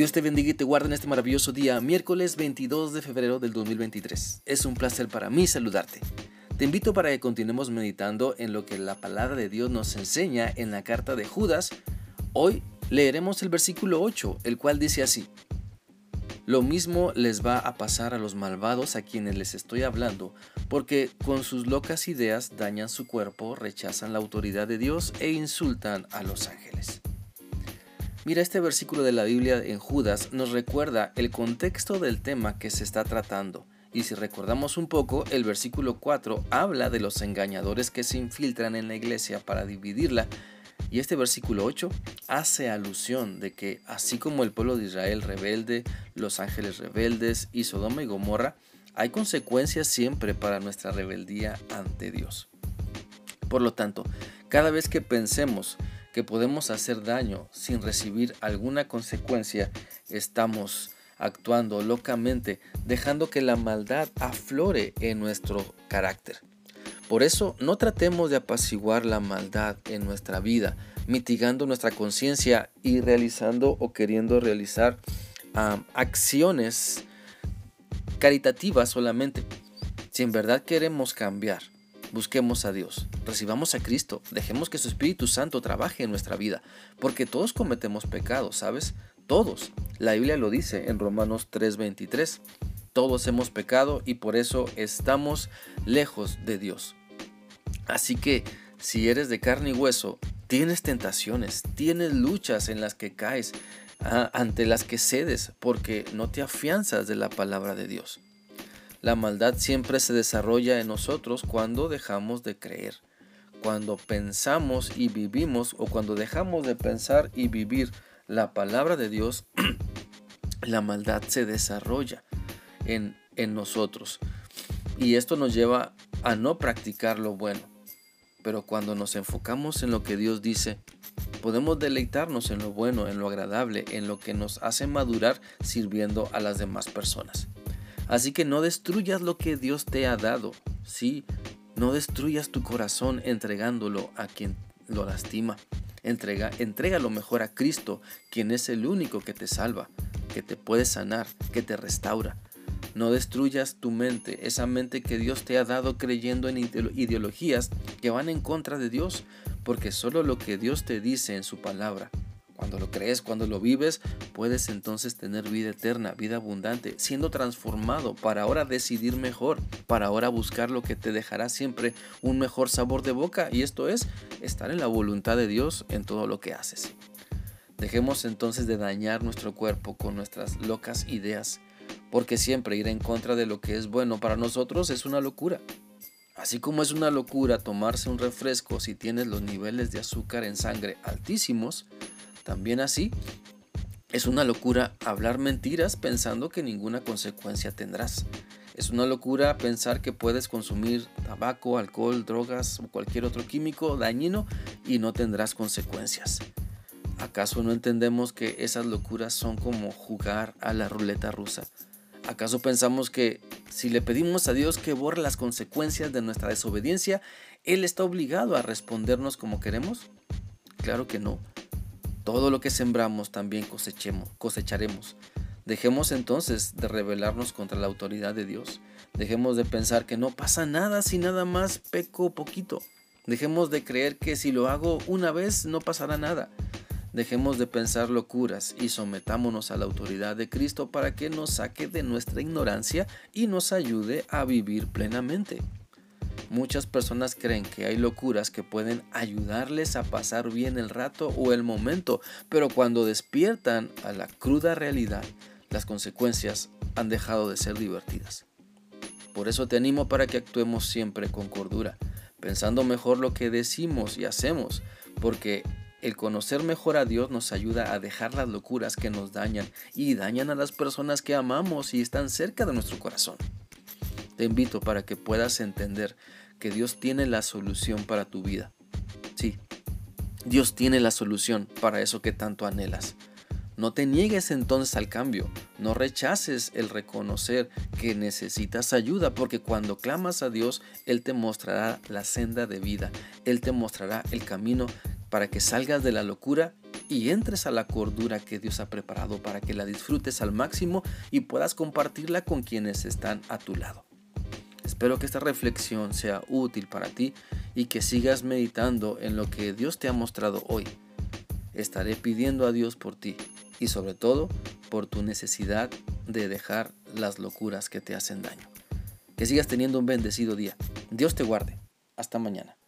Dios te bendiga y te guarde en este maravilloso día, miércoles 22 de febrero del 2023. Es un placer para mí saludarte. Te invito para que continuemos meditando en lo que la palabra de Dios nos enseña en la carta de Judas. Hoy leeremos el versículo 8, el cual dice así. Lo mismo les va a pasar a los malvados a quienes les estoy hablando, porque con sus locas ideas dañan su cuerpo, rechazan la autoridad de Dios e insultan a los ángeles. Mira, este versículo de la Biblia en Judas nos recuerda el contexto del tema que se está tratando. Y si recordamos un poco, el versículo 4 habla de los engañadores que se infiltran en la iglesia para dividirla. Y este versículo 8 hace alusión de que así como el pueblo de Israel rebelde, los ángeles rebeldes y Sodoma y Gomorra, hay consecuencias siempre para nuestra rebeldía ante Dios. Por lo tanto, cada vez que pensemos que podemos hacer daño sin recibir alguna consecuencia, estamos actuando locamente, dejando que la maldad aflore en nuestro carácter. Por eso no tratemos de apaciguar la maldad en nuestra vida, mitigando nuestra conciencia y realizando o queriendo realizar acciones caritativas solamente. Si en verdad queremos cambiar, Busquemos a Dios, recibamos a Cristo, dejemos que su Espíritu Santo trabaje en nuestra vida, porque todos cometemos pecados, ¿sabes? Todos. La Biblia lo dice en Romanos 3:23. Todos hemos pecado y por eso estamos lejos de Dios. Así que si eres de carne y hueso, tienes tentaciones, tienes luchas en las que caes, ah, ante las que cedes, porque no te afianzas de la palabra de Dios. La maldad siempre se desarrolla en nosotros cuando dejamos de creer, cuando pensamos y vivimos o cuando dejamos de pensar y vivir la palabra de Dios, la maldad se desarrolla en, en nosotros. Y esto nos lleva a no practicar lo bueno. Pero cuando nos enfocamos en lo que Dios dice, podemos deleitarnos en lo bueno, en lo agradable, en lo que nos hace madurar sirviendo a las demás personas. Así que no destruyas lo que Dios te ha dado. Sí, no destruyas tu corazón entregándolo a quien lo lastima. Entrega, entrega lo mejor a Cristo, quien es el único que te salva, que te puede sanar, que te restaura. No destruyas tu mente, esa mente que Dios te ha dado creyendo en ideologías que van en contra de Dios, porque solo lo que Dios te dice en su palabra cuando lo crees, cuando lo vives, puedes entonces tener vida eterna, vida abundante, siendo transformado para ahora decidir mejor, para ahora buscar lo que te dejará siempre un mejor sabor de boca y esto es estar en la voluntad de Dios en todo lo que haces. Dejemos entonces de dañar nuestro cuerpo con nuestras locas ideas, porque siempre ir en contra de lo que es bueno para nosotros es una locura. Así como es una locura tomarse un refresco si tienes los niveles de azúcar en sangre altísimos, también así, es una locura hablar mentiras pensando que ninguna consecuencia tendrás. Es una locura pensar que puedes consumir tabaco, alcohol, drogas o cualquier otro químico dañino y no tendrás consecuencias. ¿Acaso no entendemos que esas locuras son como jugar a la ruleta rusa? ¿Acaso pensamos que si le pedimos a Dios que borre las consecuencias de nuestra desobediencia, Él está obligado a respondernos como queremos? Claro que no. Todo lo que sembramos también cosechemos, cosecharemos. Dejemos entonces de rebelarnos contra la autoridad de Dios. Dejemos de pensar que no pasa nada si nada más peco poquito. Dejemos de creer que si lo hago una vez no pasará nada. Dejemos de pensar locuras y sometámonos a la autoridad de Cristo para que nos saque de nuestra ignorancia y nos ayude a vivir plenamente. Muchas personas creen que hay locuras que pueden ayudarles a pasar bien el rato o el momento, pero cuando despiertan a la cruda realidad, las consecuencias han dejado de ser divertidas. Por eso te animo para que actuemos siempre con cordura, pensando mejor lo que decimos y hacemos, porque el conocer mejor a Dios nos ayuda a dejar las locuras que nos dañan y dañan a las personas que amamos y están cerca de nuestro corazón. Te invito para que puedas entender que Dios tiene la solución para tu vida. Sí, Dios tiene la solución para eso que tanto anhelas. No te niegues entonces al cambio, no rechaces el reconocer que necesitas ayuda, porque cuando clamas a Dios, Él te mostrará la senda de vida, Él te mostrará el camino para que salgas de la locura y entres a la cordura que Dios ha preparado para que la disfrutes al máximo y puedas compartirla con quienes están a tu lado. Espero que esta reflexión sea útil para ti y que sigas meditando en lo que Dios te ha mostrado hoy. Estaré pidiendo a Dios por ti y sobre todo por tu necesidad de dejar las locuras que te hacen daño. Que sigas teniendo un bendecido día. Dios te guarde. Hasta mañana.